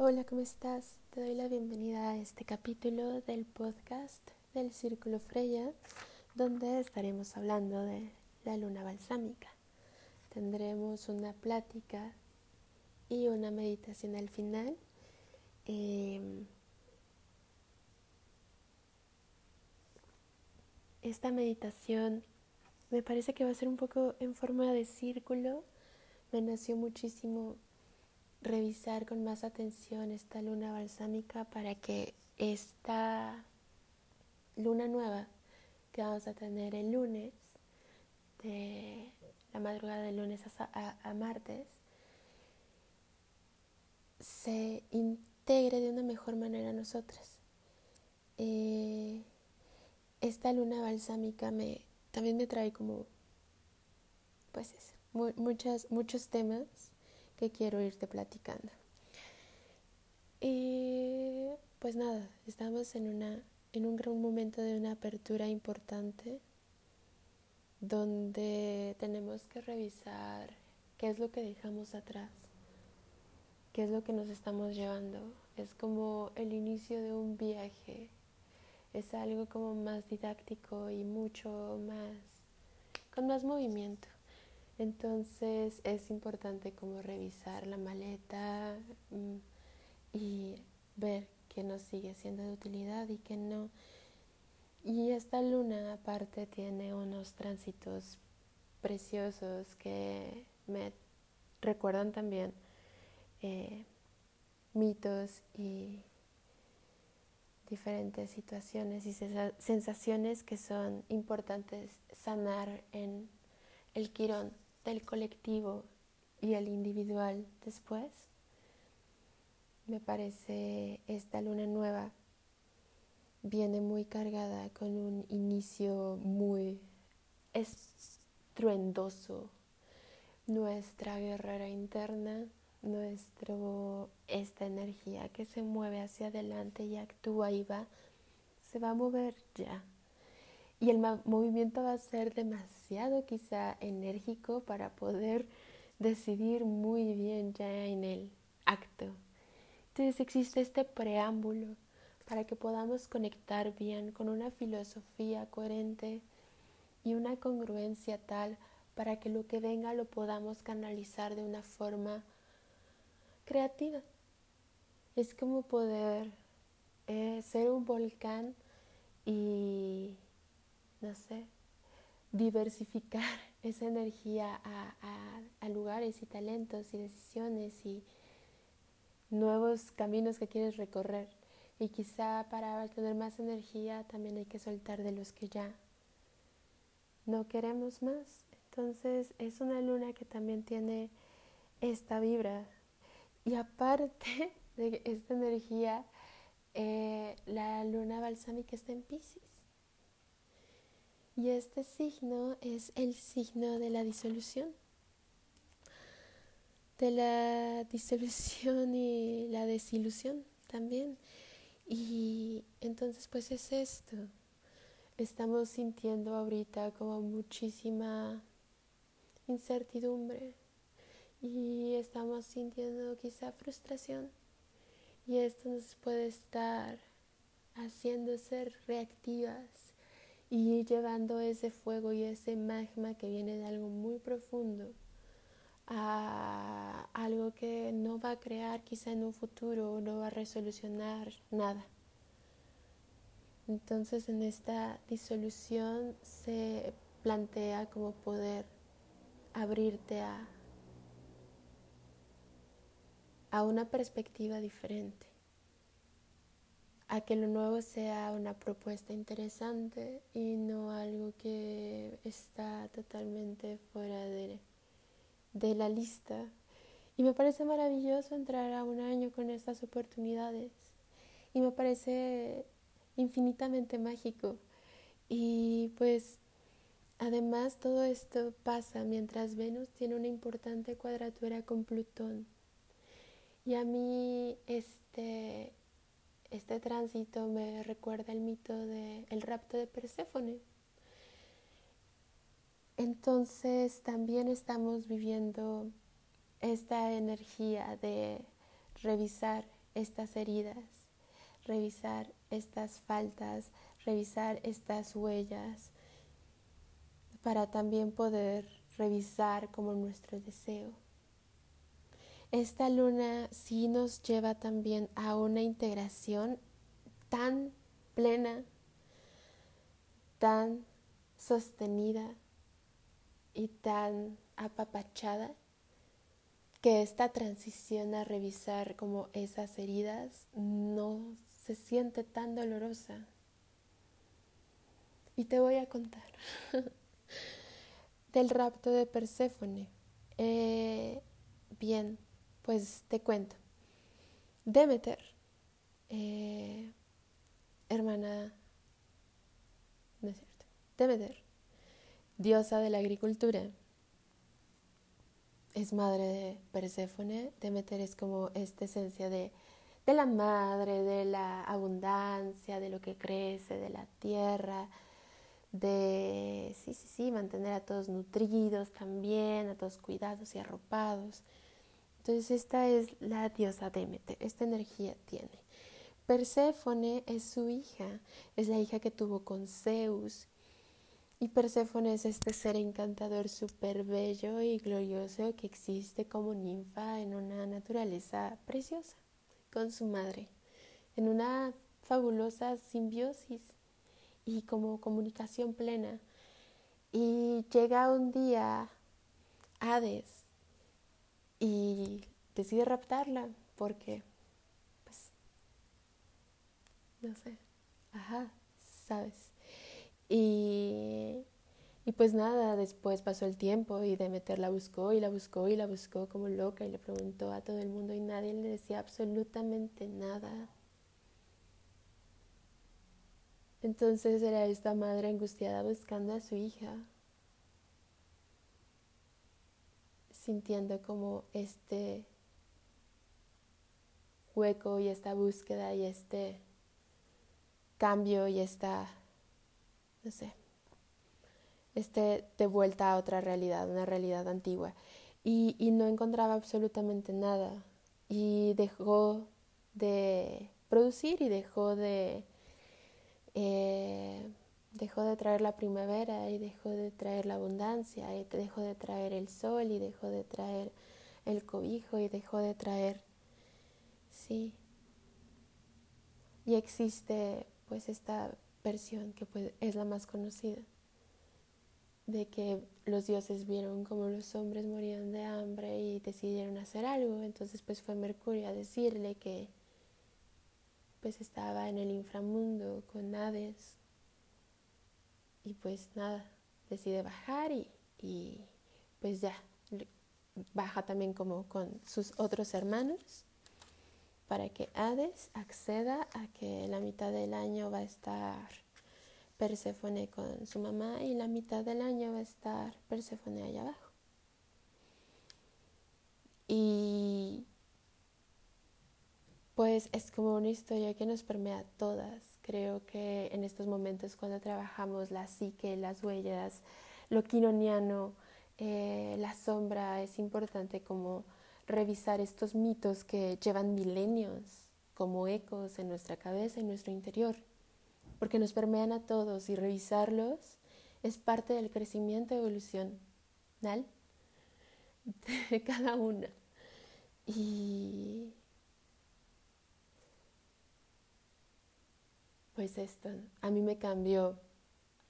Hola, ¿cómo estás? Te doy la bienvenida a este capítulo del podcast del Círculo Freya, donde estaremos hablando de la luna balsámica. Tendremos una plática y una meditación al final. Em, esta meditación me parece que va a ser un poco en forma de círculo. Me nació muchísimo revisar con más atención esta luna balsámica para que esta luna nueva que vamos a tener el lunes, de la madrugada de lunes a, martes, se integre de una mejor manera a nosotras. Eh, esta luna balsámica me, también me trae como, pues muchas, muchos temas que quiero irte platicando. Y pues nada, estamos en, una, en un gran momento de una apertura importante donde tenemos que revisar qué es lo que dejamos atrás, qué es lo que nos estamos llevando. Es como el inicio de un viaje, es algo como más didáctico y mucho más, con más movimiento. Entonces es importante como revisar la maleta mm, y ver que nos sigue siendo de utilidad y que no. Y esta luna aparte tiene unos tránsitos preciosos que me recuerdan también eh, mitos y diferentes situaciones y sensaciones que son importantes sanar en el quirón del colectivo y el individual después. Me parece esta luna nueva viene muy cargada con un inicio muy estruendoso. Nuestra guerrera interna, nuestro esta energía que se mueve hacia adelante y actúa y va, se va a mover ya y el movimiento va a ser demasiado quizá enérgico para poder decidir muy bien ya en el acto. Entonces existe este preámbulo para que podamos conectar bien con una filosofía coherente y una congruencia tal para que lo que venga lo podamos canalizar de una forma creativa. Es como poder eh, ser un volcán y no sé, diversificar esa energía a, lugares y talentos y decisiones y nuevos caminos que quieres recorrer. Y quizá para tener más energía también hay que soltar de los que ya no queremos más. Entonces es una luna que también tiene esta vibra. Y aparte de esta energía, eh, la luna balsámica está en Pisces. Y este signo es el signo de la disolución. De la disolución y la desilusión también. Y entonces pues es esto. Estamos sintiendo ahorita como muchísima incertidumbre y estamos sintiendo quizá frustración. Y esto nos puede estar haciendo ser reactivas y llevando ese fuego y ese magma que viene de algo muy profundo a algo que no va a crear quizá en un futuro, no va a resolucionar nada. Entonces en esta disolución se plantea como poder abrirte a, a una perspectiva diferente a que lo nuevo sea una propuesta interesante y no algo que está totalmente fuera de, de la lista. Y me parece maravilloso entrar a un año con estas oportunidades. Y me parece infinitamente mágico. Y pues además todo esto pasa mientras Venus tiene una importante cuadratura con Plutón. Y a mí este este tránsito me recuerda el mito del el rapto de Perséfone. Entonces también estamos viviendo esta energía de revisar estas heridas, revisar estas faltas, revisar estas huellas, para también poder revisar como nuestro deseo. Esta luna sí nos lleva también a una integración tan plena, tan sostenida y tan apapachada que esta transición a revisar como esas heridas no se siente tan dolorosa. Y te voy a contar del rapto de Perséfone. Eh, bien, pues te cuento. Demeter, eh, hermana, no es cierto, Demeter, diosa de la agricultura, es madre de Perséfone. Demeter es como esta esencia de, de la madre, de la abundancia, de lo que crece, de la tierra, de, sí, sí, sí, mantener a todos nutridos también, a todos cuidados y arropados. Entonces esta es la diosa Demeter, esta energía tiene. Perséfone es su hija, es la hija que tuvo con Zeus. Y Perséfone es este ser encantador súper bello y glorioso que existe como ninfa en una naturaleza preciosa con su madre, en una fabulosa simbiosis y como comunicación plena. Y llega un día Hades y decide raptarla porque, pues, no sé, ajá, sabes. Y, y pues nada, después pasó el tiempo y Demeter la buscó y la buscó y la buscó como loca y le preguntó a todo el mundo y nadie le decía absolutamente nada. Entonces era esta madre angustiada buscando a su hija, sintiendo como este hueco y esta búsqueda y este cambio y esta, no sé, este de vuelta a otra realidad, una realidad antigua. Y, y no encontraba absolutamente nada. Y dejó de producir y dejó de eh, dejó de traer la primavera y dejó de traer la abundancia y dejó de traer el sol y dejó de traer el cobijo y dejó de traer, sí. Y existe pues esta versión que pues, es la más conocida de que los dioses vieron como los hombres morían de hambre y decidieron hacer algo, entonces pues fue Mercurio a decirle que pues estaba en el inframundo con Hades y pues nada, decide bajar y, y pues ya baja también como con sus otros hermanos para que Hades acceda a que la mitad del año va a estar Perséfone con su mamá y la mitad del año va a estar Perséfone allá abajo. Y pues es como una historia que nos permea a todas. Creo que en estos momentos cuando trabajamos la psique, las huellas, lo quinoniano, eh, la sombra, es importante como revisar estos mitos que llevan milenios como ecos en nuestra cabeza y nuestro interior, porque nos permean a todos y revisarlos es parte del crecimiento y evolución de cada una. Y Pues esto, a mí me cambió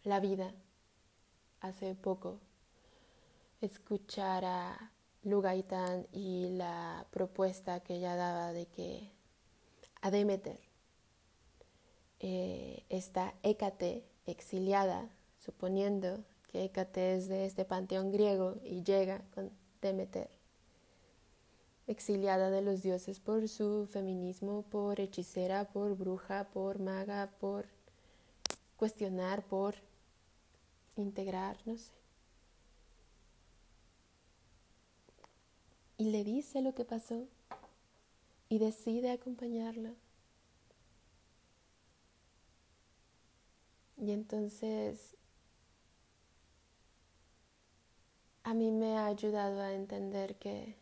la vida hace poco. Escuchar a Lugaitán y la propuesta que ella daba de que a Demeter, eh, esta Hécate exiliada, suponiendo que Hécate es de este panteón griego y llega con Demeter, exiliada de los dioses por su feminismo, por hechicera, por bruja, por maga, por cuestionar, por integrar, no sé. Y le dice lo que pasó y decide acompañarla. Y entonces a mí me ha ayudado a entender que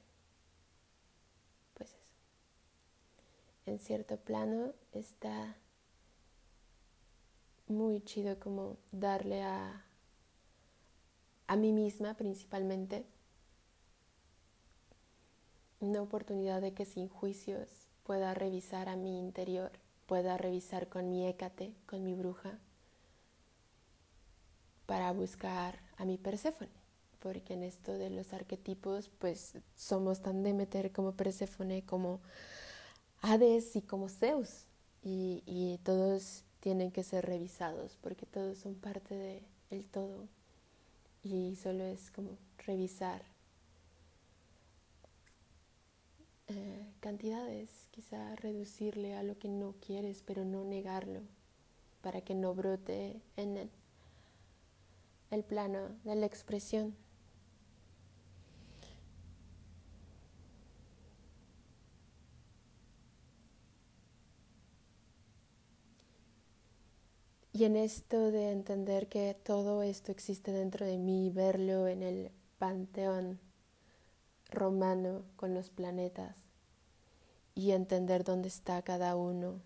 en cierto plano está muy chido como darle a, a mí misma principalmente una oportunidad de que sin juicios pueda revisar a mi interior, pueda revisar con mi écate, con mi bruja, para buscar a mi Perséfone, porque en esto de los arquetipos, pues somos tan Demeter como Perséfone, como Hades y como Zeus, y, todos tienen que ser revisados, porque todos son parte del el todo, y solo es como revisar eh, cantidades, quizá reducirle a lo que no quieres, pero no negarlo, para que no brote en el el plano de la expresión. Y en esto de entender que todo esto existe dentro de mí, verlo en el panteón romano con los planetas y entender dónde está cada uno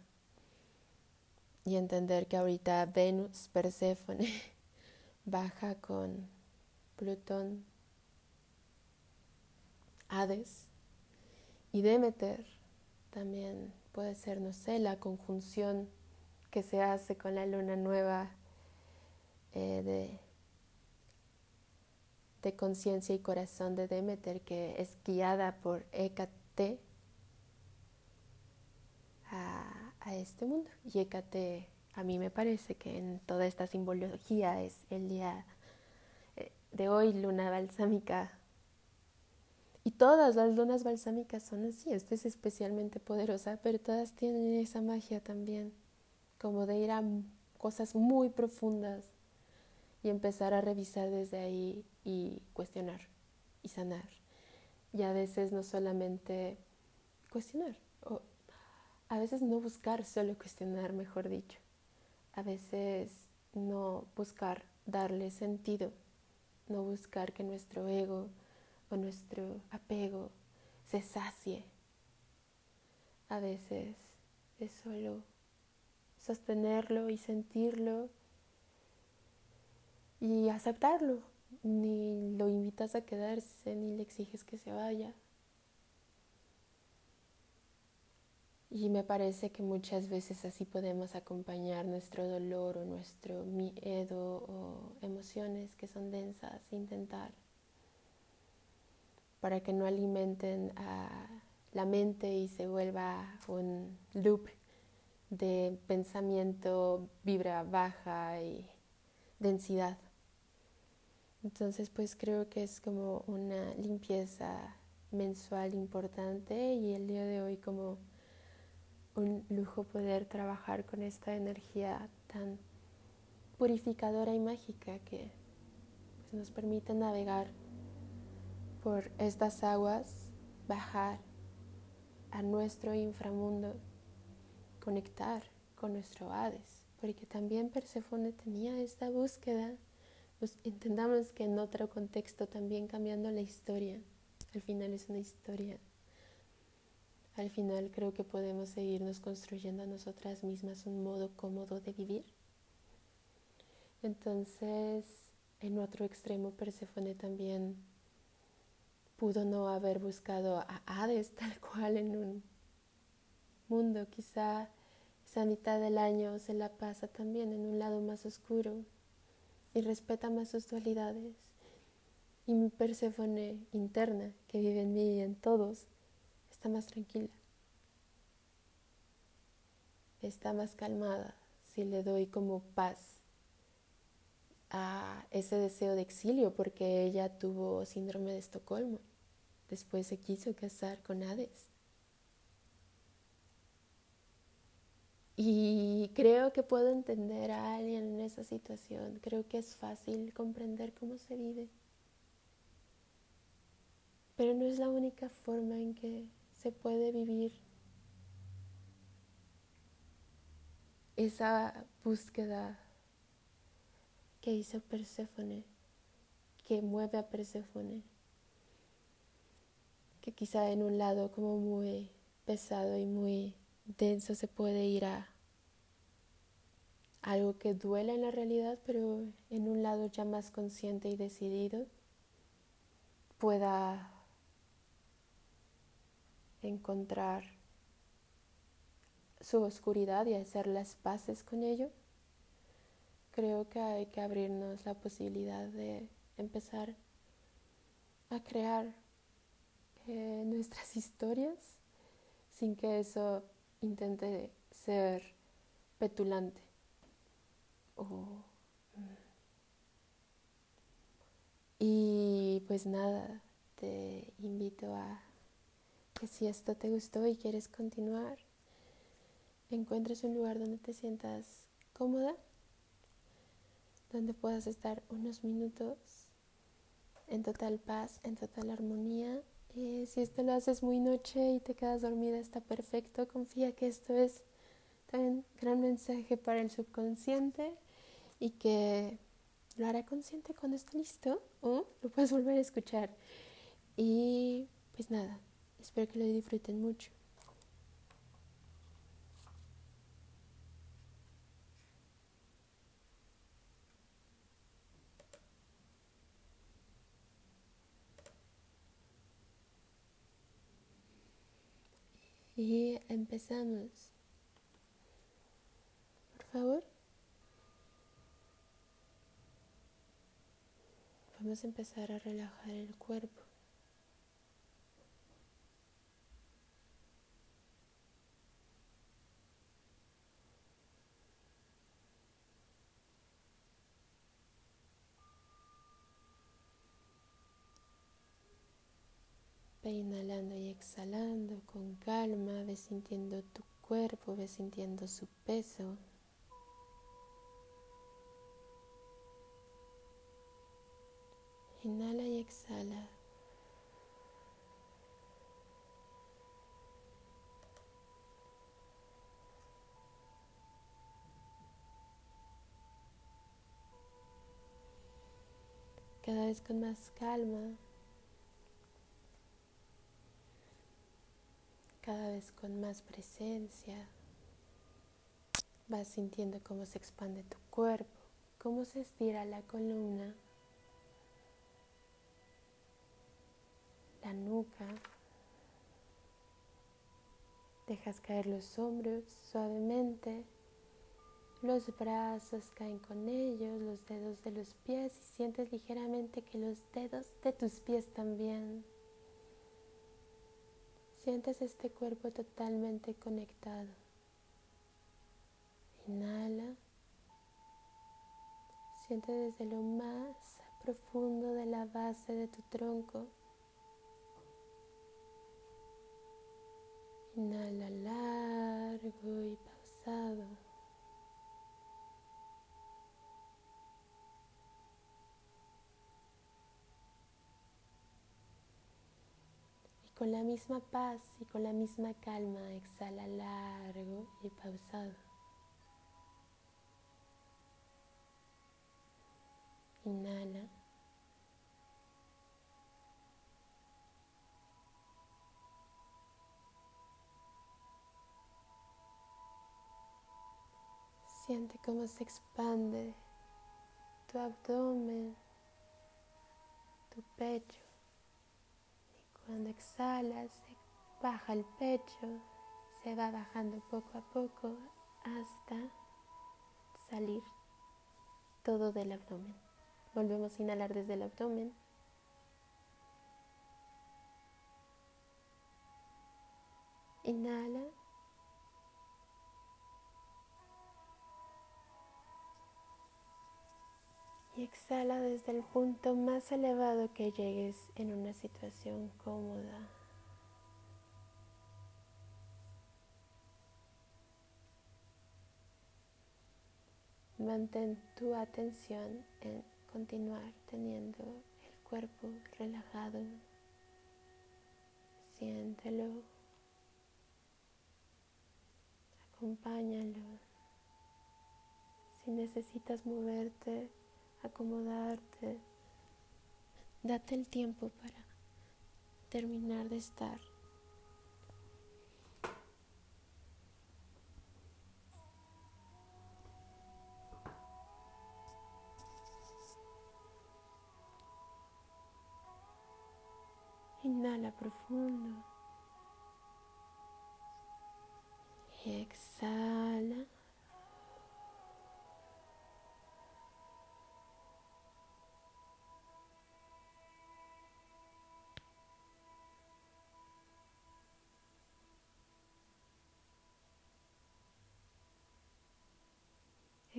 y entender que ahorita Venus, Perséfone, baja con Plutón, Hades y Demeter. También puede ser, no sé, la conjunción que se hace con la luna nueva eh, de, de conciencia y corazón de Demeter, que es guiada por Hécate a, a este mundo. Y Hécate a mí me parece que en toda esta simbología es el día eh, de hoy, luna balsámica. Y todas las lunas balsámicas son así, esta es especialmente poderosa, pero todas tienen esa magia también, como de ir a cosas muy profundas y empezar a revisar desde ahí y cuestionar y sanar. Y a veces no solamente cuestionar, o a veces no buscar, solo cuestionar, mejor dicho a veces no buscar darle sentido, no buscar que nuestro ego o nuestro apego se sacie. A veces es solo sostenerlo y sentirlo y aceptarlo. Ni lo invitas a quedarse, ni le exiges que se vaya. Y me parece que muchas veces así podemos acompañar nuestro dolor o nuestro miedo o emociones que son densas, intentar, para que no alimenten a la mente y se vuelva un loop de pensamiento, vibra baja y densidad. Entonces, pues creo que es como una limpieza mensual importante y el día de hoy como un lujo poder trabajar con esta energía tan purificadora y mágica que pues, nos permite navegar por estas aguas, bajar a nuestro inframundo, conectar con nuestro Hades, porque también Perséfone tenía esta búsqueda. Pues entendamos que en otro contexto también cambiando la historia, al final es una historia al final creo que podemos seguirnos construyendo a nosotras mismas un modo cómodo de vivir. Entonces, en otro extremo, Perséfone también pudo no haber buscado a Hades tal cual en un mundo. Quizá esa mitad del año se la pasa también en un lado más oscuro y respeta más sus dualidades. Y mi Perséfone interna, que vive en mí y en todos, está más tranquila, está más calmada si le doy como paz a ese deseo de exilio porque ella tuvo síndrome de Estocolmo. Después se quiso casar con Hades. Y creo que puedo entender a alguien en esa situación. Creo que es fácil comprender cómo se vive. Pero no es la única forma en que se puede vivir esa búsqueda que hizo Perséfone, que mueve a Perséfone, que quizá en un lado como muy pesado y muy denso se puede ir a algo que duele en la realidad, pero en un lado ya más consciente y decidido pueda encontrar su oscuridad y hacer las paces con ello. Creo que hay que abrirnos la posibilidad de empezar a crear eh, nuestras historias sin que eso intente ser petulante Y pues nada, te invito a que si esto te gustó y quieres continuar, encuentres un lugar donde te sientas cómoda, donde puedas estar unos minutos en total paz, en total armonía. Eh, si esto lo haces muy noche y te quedas dormida, está perfecto. Confía que esto es un gran mensaje para el subconsciente y que lo hará consciente cuando esté listo o lo puedes volver a escuchar. Y pues nada, espero que lo disfruten mucho. Y empezamos. Por favor. Vamos a empezar a relajar el cuerpo. Inhalando y exhalando con calma, ve sintiendo tu cuerpo, ve sintiendo su peso. Inhala y exhala. Cada vez con más calma. Cada vez con más presencia. Vas sintiendo cómo se expande tu cuerpo, cómo se estira la columna. La nuca. Dejas caer los hombros suavemente. Los brazos caen con ellos, los dedos de los pies y sientes ligeramente que los dedos de tus pies también. Sientes este cuerpo totalmente conectado. Inhala. Siente desde lo más profundo de la base de tu tronco Inhala largo y pausado. Y con la misma paz y con la misma calma exhala largo y pausado. Inhala. Siente cómo se expande tu abdomen, tu pecho. Y cuando exhalas, baja el pecho, se va bajando poco a poco hasta salir todo del abdomen. Volvemos a inhalar desde el abdomen. Inhala. Exhala desde el punto más elevado que llegues en una situación cómoda. Mantén tu atención en continuar teniendo el cuerpo relajado. Siéntelo. Acompáñalo. Si necesitas moverte, acomodarte. Date el tiempo para terminar de estar. Inhala profundo. Exhala.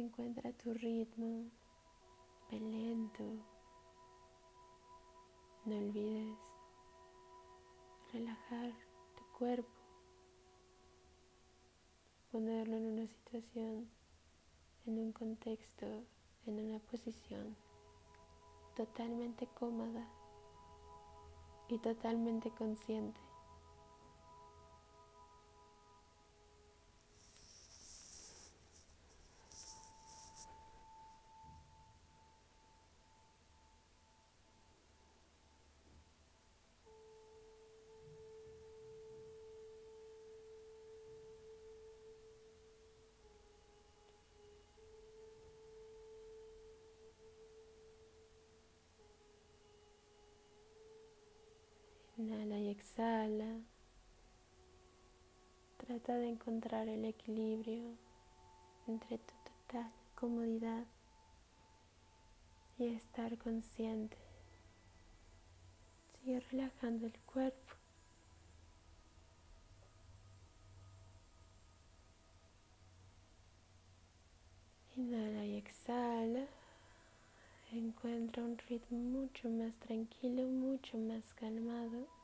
Encuentra tu ritmo, lento. No olvides relajar tu cuerpo, ponerlo en una situación, en un contexto, en una posición totalmente cómoda y totalmente consciente. Inhala y exhala. Trata de encontrar el equilibrio entre tu total comodidad y estar consciente. Sigue relajando el cuerpo. Inhala y exhala. Encuentra un ritmo mucho más tranquilo, mucho más calmado.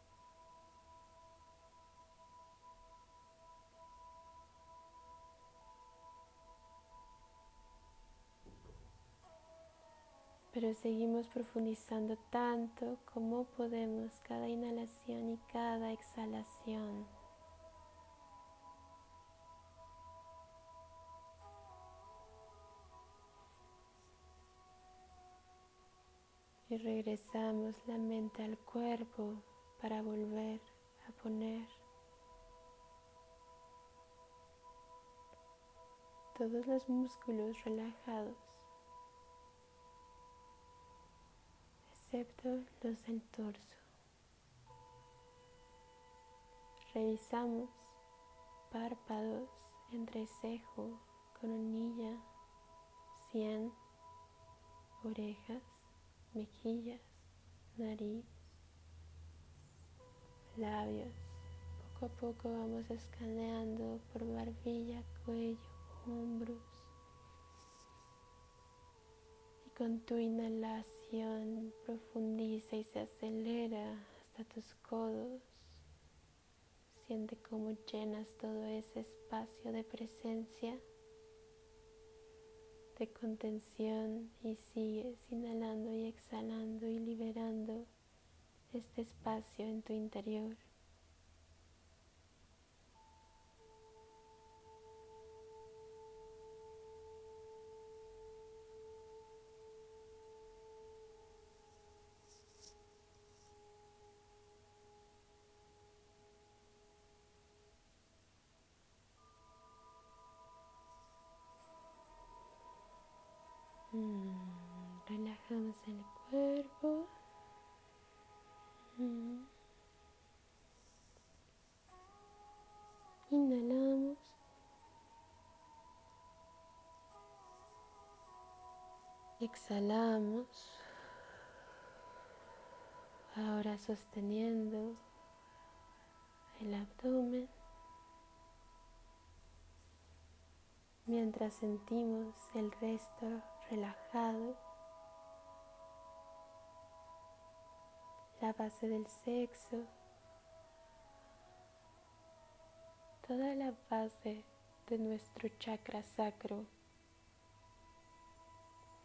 Pero seguimos profundizando tanto como podemos cada inhalación y cada exhalación. y regresamos la mente al cuerpo para volver a poner todos los músculos relajados, excepto los del torso. Revisamos párpados, entrecejo, coronilla, sien, orejas mejillas, nariz, labios. Poco a poco vamos escaneando por barbilla, cuello, hombros. Y con tu inhalación profundiza y se acelera hasta tus codos. Siente cómo llenas todo ese espacio de presencia de contención y sigues inhalando y exhalando y liberando este espacio en tu interior. El cuerpo. Mm. Inhalamos. Exhalamos. Ahora sosteniendo el abdomen. Mientras sentimos el resto relajado, la base del sexo, toda la base de nuestro chakra sacro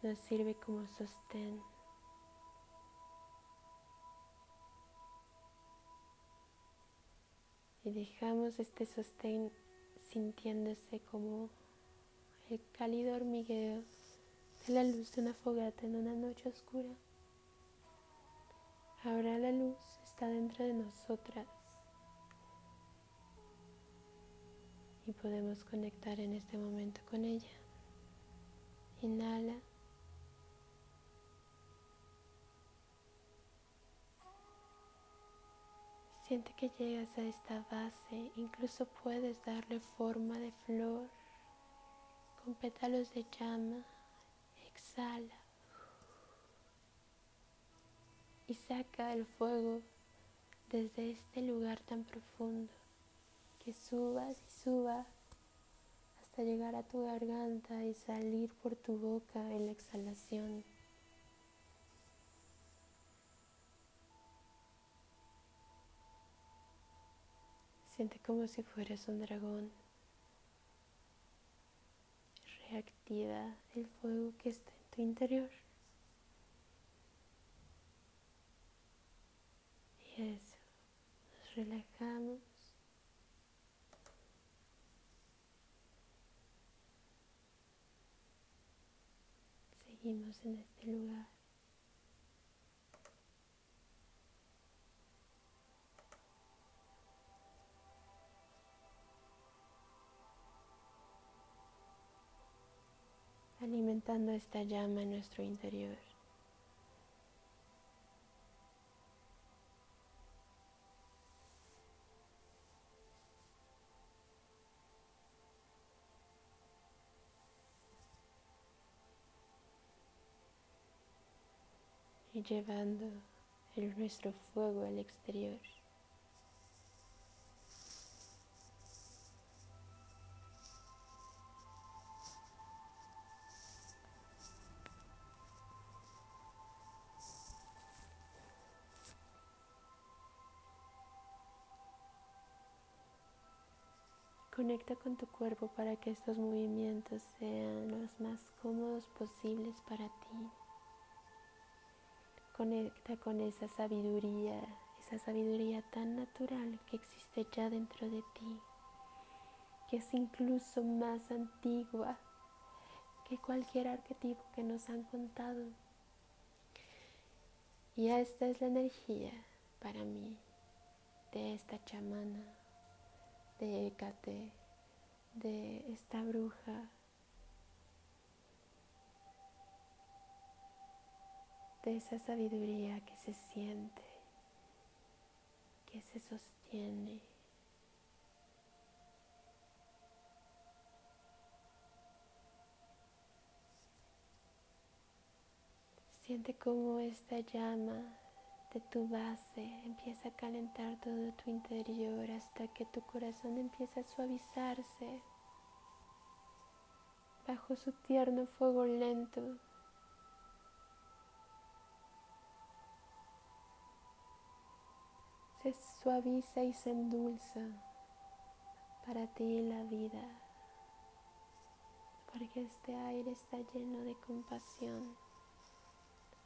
nos sirve como sostén. Y dejamos este sostén sintiéndose como el cálido hormigueo de la luz de una fogata en una noche oscura. Ahora la luz está dentro de nosotras y podemos conectar en este momento con ella. Inhala. Siente que llegas a esta base, incluso puedes darle forma de flor con pétalos de llama. Exhala y saca el fuego desde este lugar tan profundo. Que subas y suba hasta llegar a tu garganta y salir por tu boca en la exhalación. Siente como si fueras un dragón. Reactiva el fuego que está en tu interior. Eso, nos relajamos. Seguimos en este lugar. alimentando esta llama en nuestro interior. Llevando el nuestro fuego al exterior. Conecta con tu cuerpo para que estos movimientos sean los más cómodos posibles para ti. Conecta con esa sabiduría, esa sabiduría tan natural que existe ya dentro de ti, que es incluso más antigua que cualquier arquetipo que nos han contado. Y esta es la energía para mí de esta chamana de Hécate, de esta bruja, de esa sabiduría que se siente, que se sostiene. Siente como esta llama de tu base empieza a calentar todo tu interior hasta que tu corazón empieza a suavizarse bajo su tierno fuego lento. Se suaviza y se endulza para ti la vida, porque este aire está lleno de compasión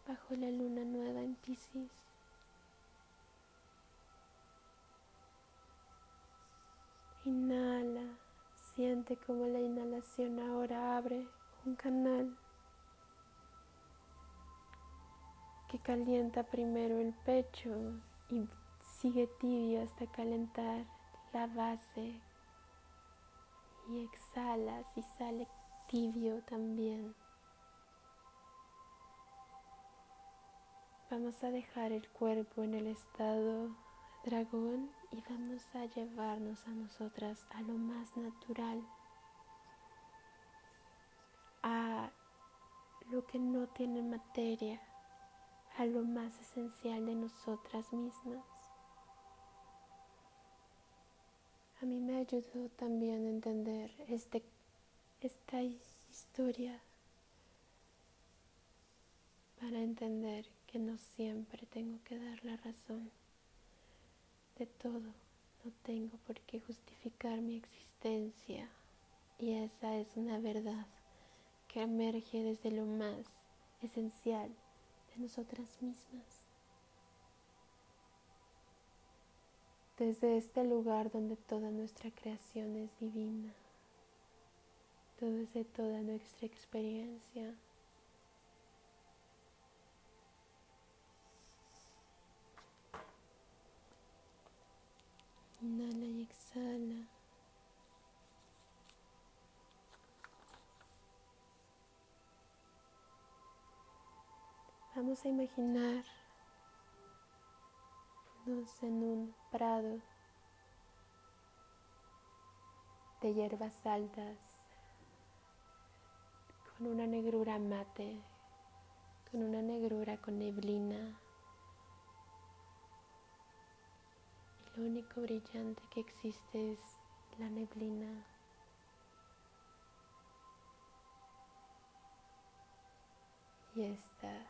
bajo la luna nueva en Pisces. Inhala, siente como la inhalación ahora abre un canal que calienta primero el pecho y sigue tibio hasta calentar la base y exhalas y sale tibio también. Vamos a dejar el cuerpo en el estado dragón y vamos a llevarnos a nosotras a lo más natural, a lo que no tiene materia, a lo más esencial de nosotras mismas. A mí me ayudó también a entender este, esta historia para entender que no siempre tengo que dar la razón de todo. No tengo por qué justificar mi existencia y esa es una verdad que emerge desde lo más esencial de nosotras mismas. Desde este lugar donde toda nuestra creación es divina, desde toda nuestra experiencia Inhala y exhala. Vamos a imaginar en un prado de hierbas altas con una negrura mate, con una negrura con neblina. Y lo único brillante que existe es la neblina. Y esta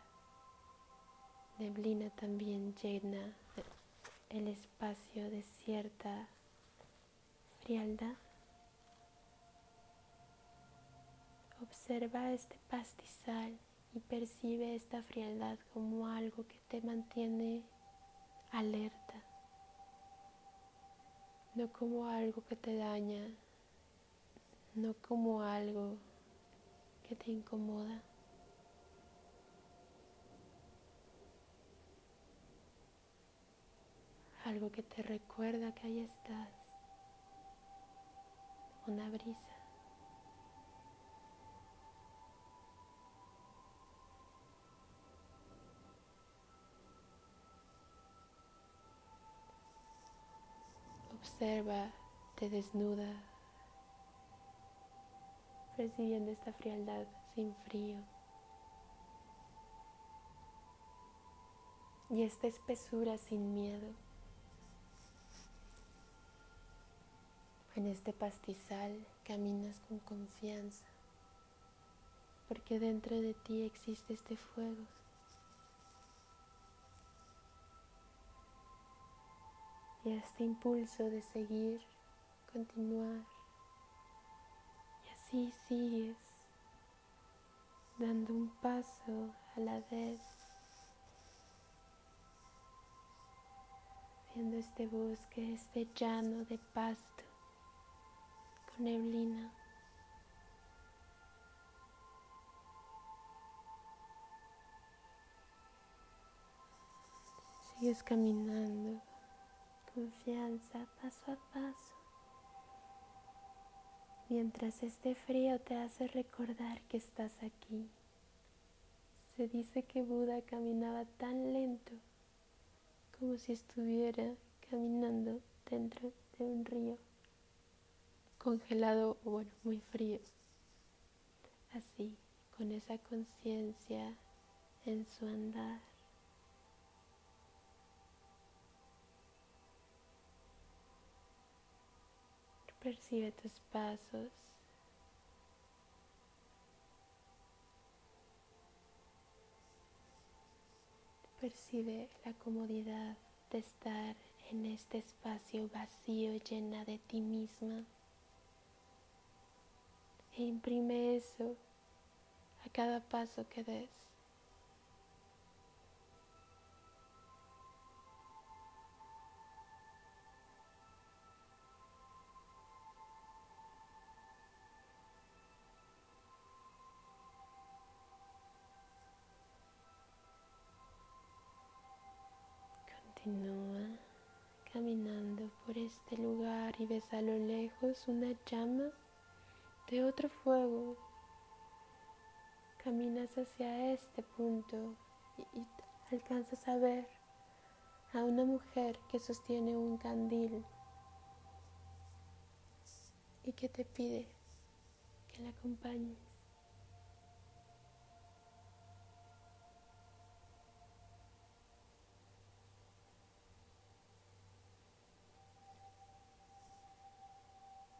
neblina también llena el espacio de cierta frialdad. Observa este pastizal y percibe esta frialdad como algo que te mantiene alerta, no como algo que te daña, no como algo que te incomoda. Algo que te recuerda que ahí estás, una brisa. Observa, te desnuda, percibiendo esta frialdad sin frío. Y esta espesura sin miedo. En este pastizal caminas con confianza, porque dentro de ti existe este fuego. Y este impulso de seguir, continuar. Y así sigues, dando un paso a la vez, viendo este bosque, este llano de pasto neblina. Sigues caminando, confianza, paso a paso, mientras este frío te hace recordar que estás aquí. Se dice que Buda caminaba tan lento como si estuviera caminando dentro de un río congelado o bueno, muy frío. Así, con esa conciencia en su andar. Percibe tus pasos. Percibe la comodidad de estar en este espacio vacío llena de ti misma e imprime eso a cada paso que des. Continúa caminando por este lugar y ves a lo lejos una llama de otro fuego. Caminas hacia este punto y, alcanzas a ver a una mujer que sostiene un candil y que te pide que la acompañes.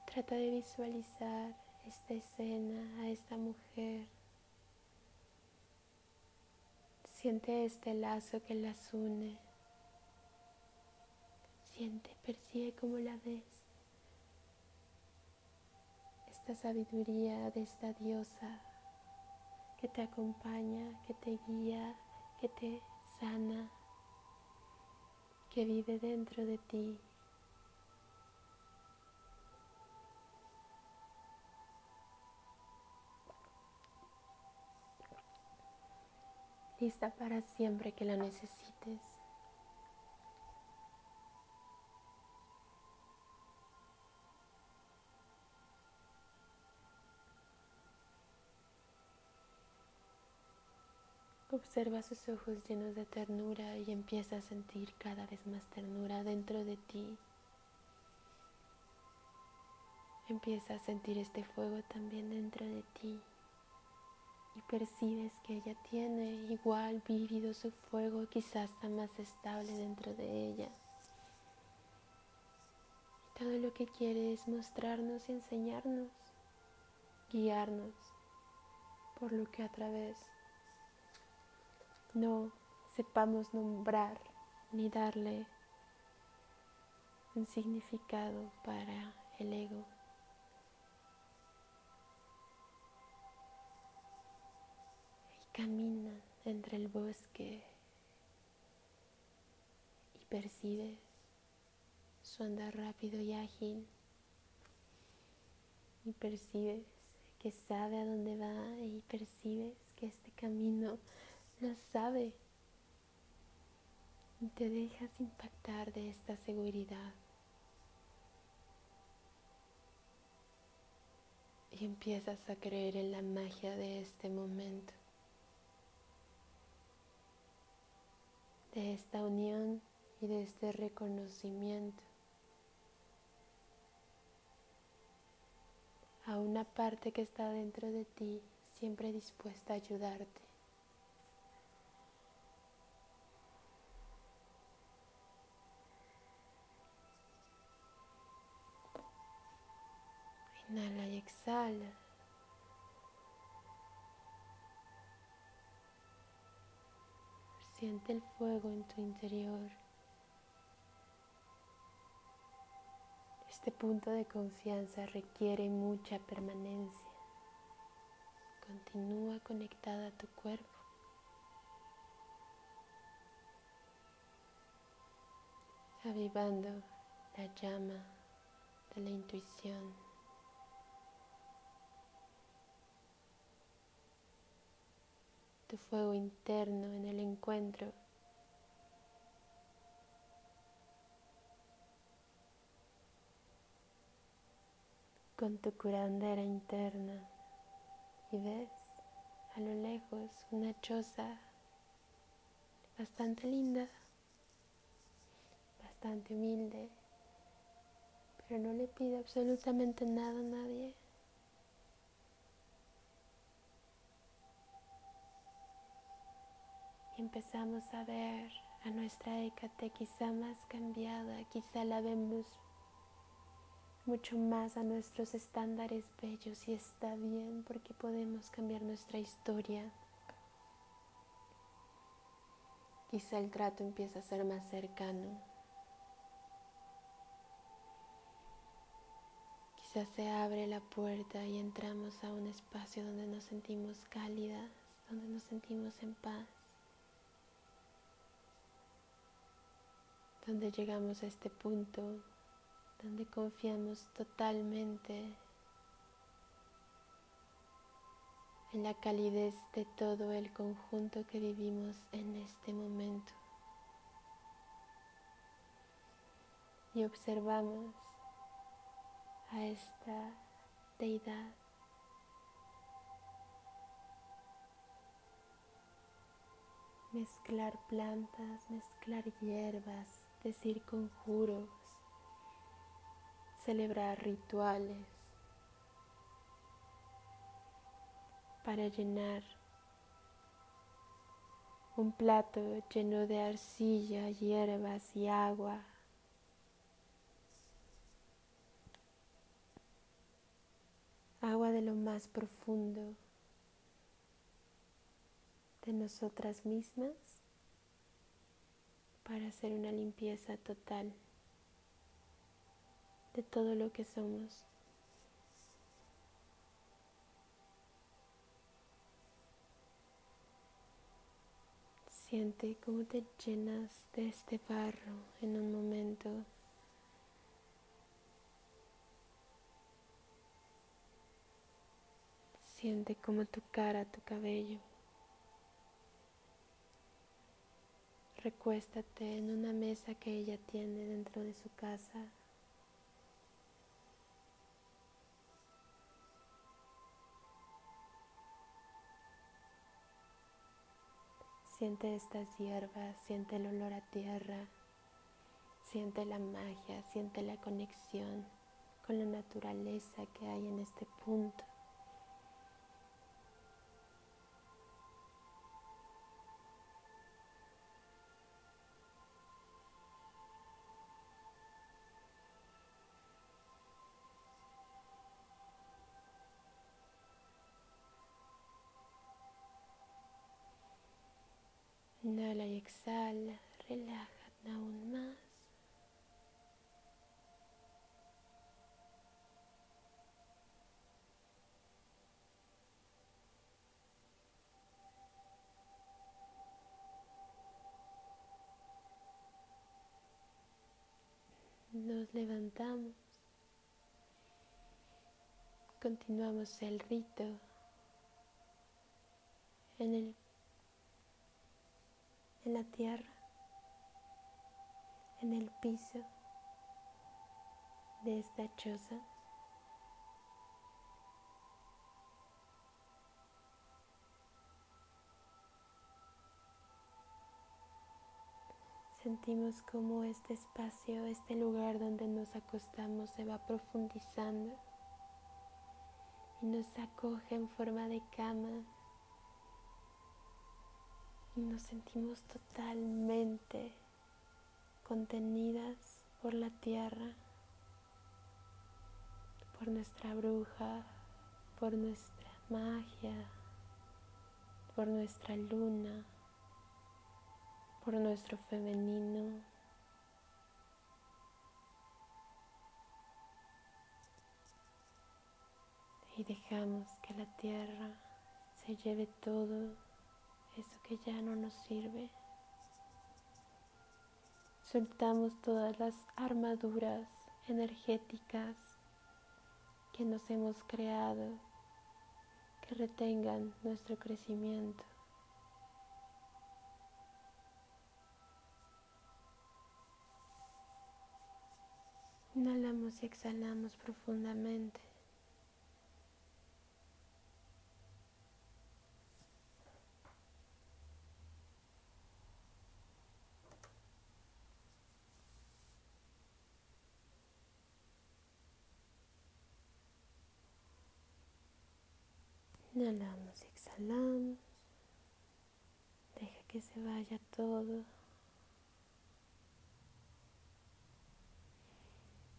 Trata de visualizar esta escena, a esta mujer. Siente este lazo que las une. Siente, percibe cómo la ves. Esta sabiduría de esta diosa que te acompaña, que te guía, que te sana, que vive dentro de ti. Lista para siempre que la necesites. Observa sus ojos llenos de ternura y empieza a sentir cada vez más ternura dentro de ti. Empieza a sentir este fuego también dentro de ti y percibes que ella tiene igual vivido su fuego, quizás está más estable dentro de ella. Todo lo que quiere es mostrarnos y enseñarnos, guiarnos por lo que a través no sepamos nombrar ni darle un significado para el ego. Camina entre el bosque y percibe su andar rápido y ágil. Y percibes que sabe a dónde va y percibes que este camino lo sabe. Y te dejas impactar de esta seguridad. Y empiezas a creer en la magia de este momento. De esta unión y de este reconocimiento a una parte que está dentro de ti siempre dispuesta a ayudarte. Inhala y exhala. Siente el fuego en tu interior. Este punto de confianza requiere mucha permanencia. Continúa conectada a tu cuerpo. avivando la llama de la intuición. Tu fuego interno en el encuentro. con tu curandera interna y ves a lo lejos una choza bastante linda, bastante humilde, pero no le pide absolutamente nada a nadie. Empezamos a ver a nuestra Hécate quizá más cambiada, quizá la vemos mucho más a nuestros estándares bellos y está bien porque podemos cambiar nuestra historia. Quizá el trato empieza a ser más cercano. Quizá se abre la puerta y entramos a un espacio donde nos sentimos cálidas, donde nos sentimos en paz. Donde llegamos a este punto, donde confiamos totalmente en la calidez de todo el conjunto que vivimos en este momento. Y observamos a esta deidad mezclar plantas, mezclar hierbas, decir conjuros, celebrar rituales para llenar un plato lleno de arcilla, hierbas y agua. Agua de lo más profundo de nosotras mismas para hacer una limpieza total de todo lo que somos. Siente cómo te llenas de este barro en un momento. Siente como tu cara, tu cabello recuéstate en una mesa que ella tiene dentro de su casa. Siente estas hierbas, siente el olor a tierra, siente la magia, siente la conexión con la naturaleza que hay en este punto. Inhala y exhala, relájate aún más. Nos levantamos. Continuamos el rito en el en la tierra, en el piso de esta choza. Sentimos como este espacio, este lugar donde nos acostamos se va profundizando y nos acoge en forma de cama y nos sentimos totalmente contenidas por la tierra, por nuestra bruja, por nuestra magia, por nuestra luna, por nuestro femenino. Y dejamos que la tierra se lleve todo eso que ya no nos sirve. Soltamos todas las armaduras energéticas que nos hemos creado que retengan nuestro crecimiento. Inhalamos y exhalamos profundamente. Inhalamos y exhalamos. Deja que se vaya todo.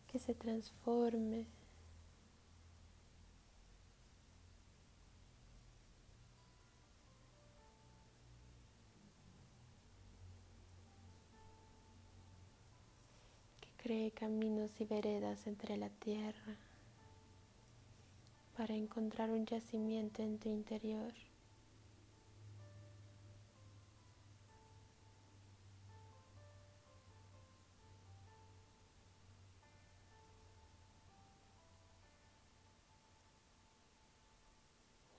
Que se transforme. Que cree caminos y veredas entre la tierra para encontrar un yacimiento en tu interior.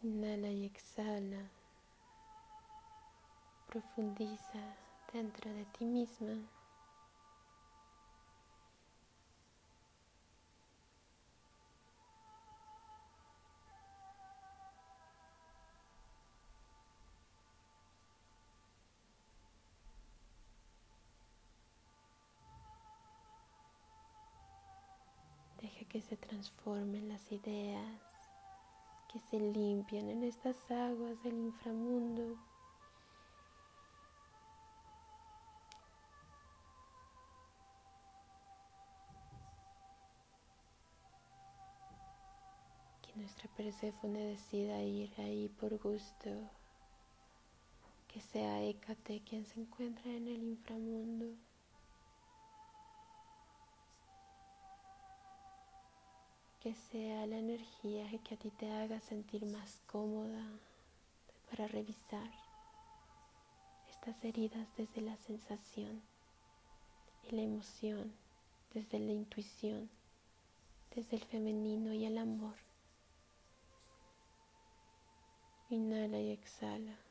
Inhala y exhala. Profundiza dentro de ti misma. Transformen las ideas, que se limpian en estas aguas del inframundo. Que nuestra Perséfone decida ir ahí por gusto. Que sea Hécate quien se encuentra en el inframundo. Que sea la energía que a ti te haga sentir más cómoda para revisar estas heridas desde la sensación y la emoción, desde la intuición, desde el femenino y el amor. Inhala y exhala.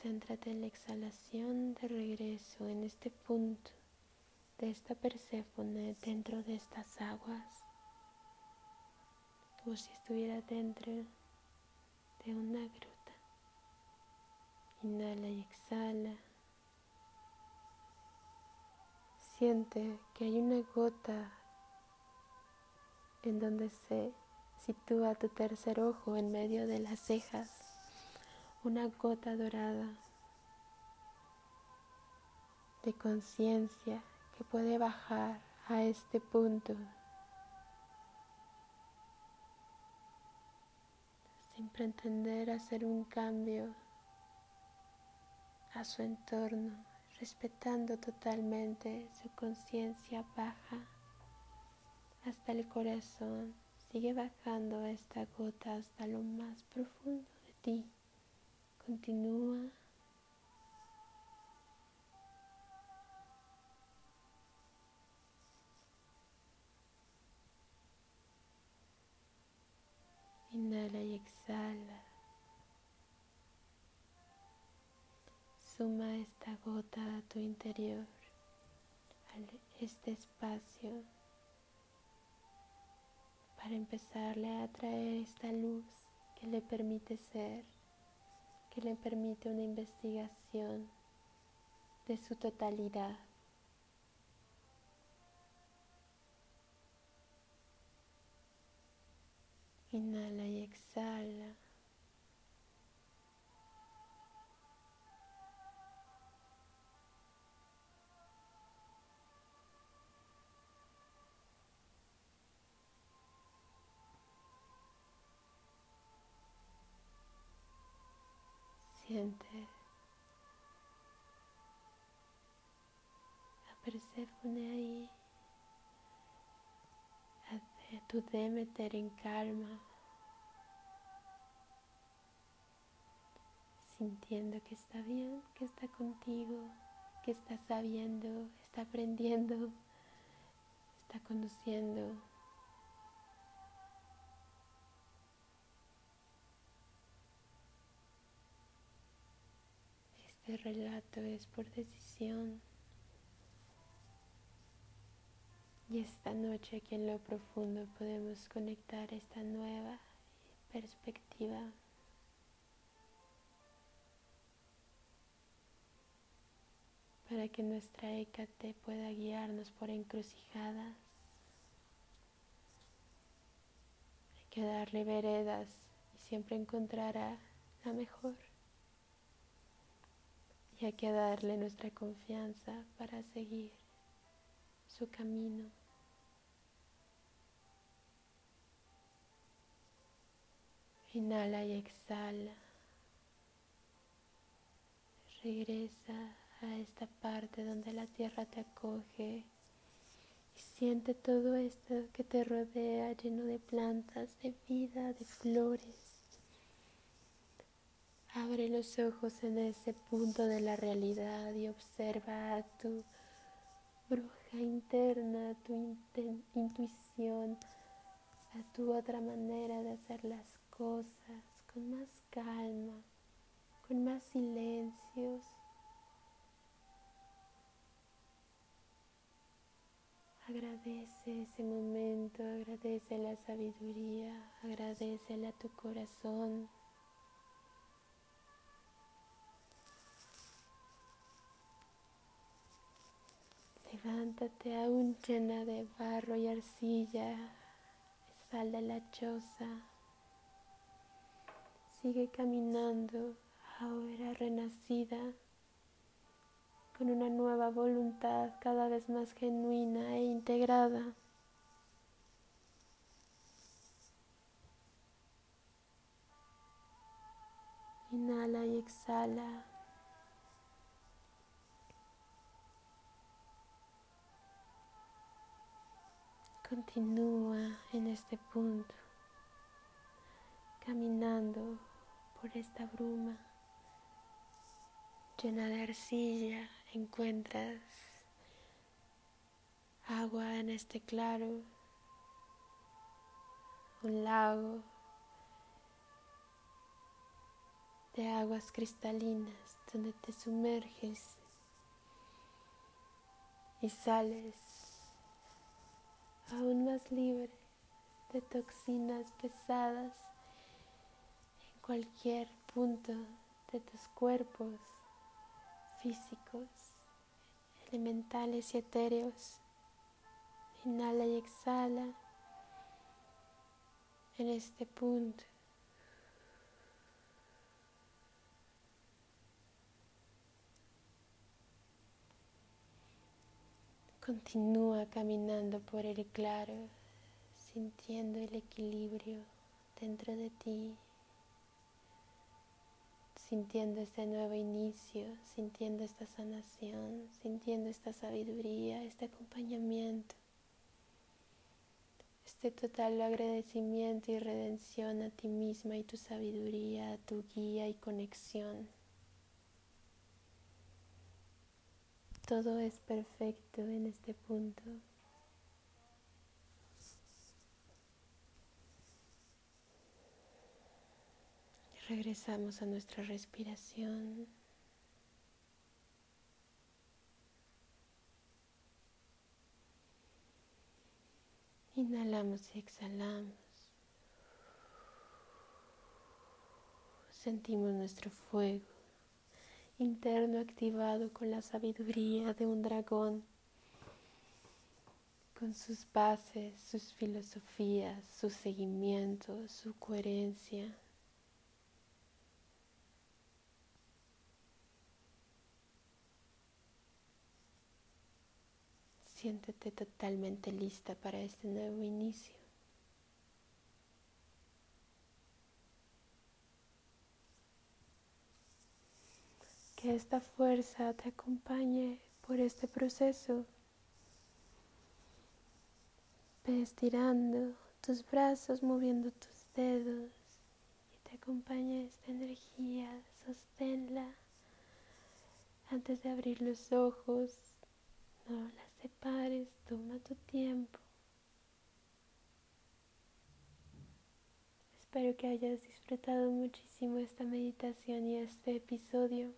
Concéntrate en la exhalación de regreso en este punto de esta Perséfone dentro de estas aguas, como si estuviera dentro de una gruta. Inhala y exhala. Siente que hay una gota en donde se sitúa tu tercer ojo en medio de las cejas, una gota dorada de conciencia que puede bajar a este punto sin pretender hacer un cambio a su entorno, respetando totalmente su conciencia baja hasta el corazón. Sigue bajando esta gota hasta lo más profundo de ti. Continúa. Inhala y exhala. Suma esta gota a tu interior, a este espacio para empezarle a traer esta luz que le permite ser, que le permite una investigación de su totalidad. Inhala y exhala. Siente. A Perséfone ahí, a tu Demeter en calma, sintiendo que está bien, que está contigo, que está sabiendo, está aprendiendo, está conduciendo. Este relato es por decisión. Y esta noche aquí en lo profundo podemos conectar esta nueva perspectiva. Para que nuestra Hécate pueda guiarnos por encrucijadas. Hay que darle veredas y siempre encontrará la mejor y hay que darle nuestra confianza para seguir su camino. Inhala y exhala. Regresa a esta parte donde la tierra te acoge y siente todo esto que te rodea lleno de plantas, de vida, de flores. Abre los ojos en ese punto de la realidad y observa a tu bruja interna, a tu intuición, a tu otra manera de hacer las cosas con más calma, con más silencios. Agradece ese momento, agradece la sabiduría, agradecele a tu corazón. Levántate aún llena de barro y arcilla, espalda lachosa. Sigue caminando, ahora renacida, con una nueva voluntad cada vez más genuina e integrada. Inhala y exhala. Continúa en este punto, caminando por esta bruma llena de arcilla. Encuentras agua en este claro, un lago de aguas cristalinas donde te sumerges y sales aún más libre de toxinas pesadas en cualquier punto de tus cuerpos físicos, elementales y etéreos. Inhala y exhala en este punto. Continúa caminando por el claro, sintiendo el equilibrio dentro de ti, sintiendo este nuevo inicio, sintiendo esta sanación, sintiendo esta sabiduría, este acompañamiento, este total agradecimiento y redención a ti misma y tu sabiduría, a tu guía y conexión. Todo es perfecto en este punto. Regresamos a nuestra respiración. Inhalamos y exhalamos. Sentimos nuestro fuego interno activado con la sabiduría de un dragón, con sus bases, sus filosofías, su seguimiento, su coherencia. Siéntete totalmente lista para este nuevo inicio. Que esta fuerza te acompañe por este proceso. Ve estirando tus brazos, moviendo tus dedos y te acompaña esta energía. Sosténla antes de abrir los ojos. No la separes, toma tu tiempo. Espero que hayas disfrutado muchísimo esta meditación y este episodio.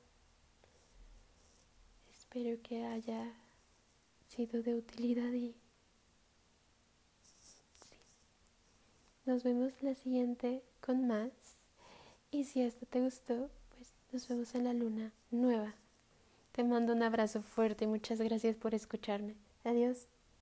Espero que haya sido de utilidad y nos vemos la siguiente con más. Y si esto te gustó, pues nos vemos en la luna nueva. Te mando un abrazo fuerte y muchas gracias por escucharme. Adiós.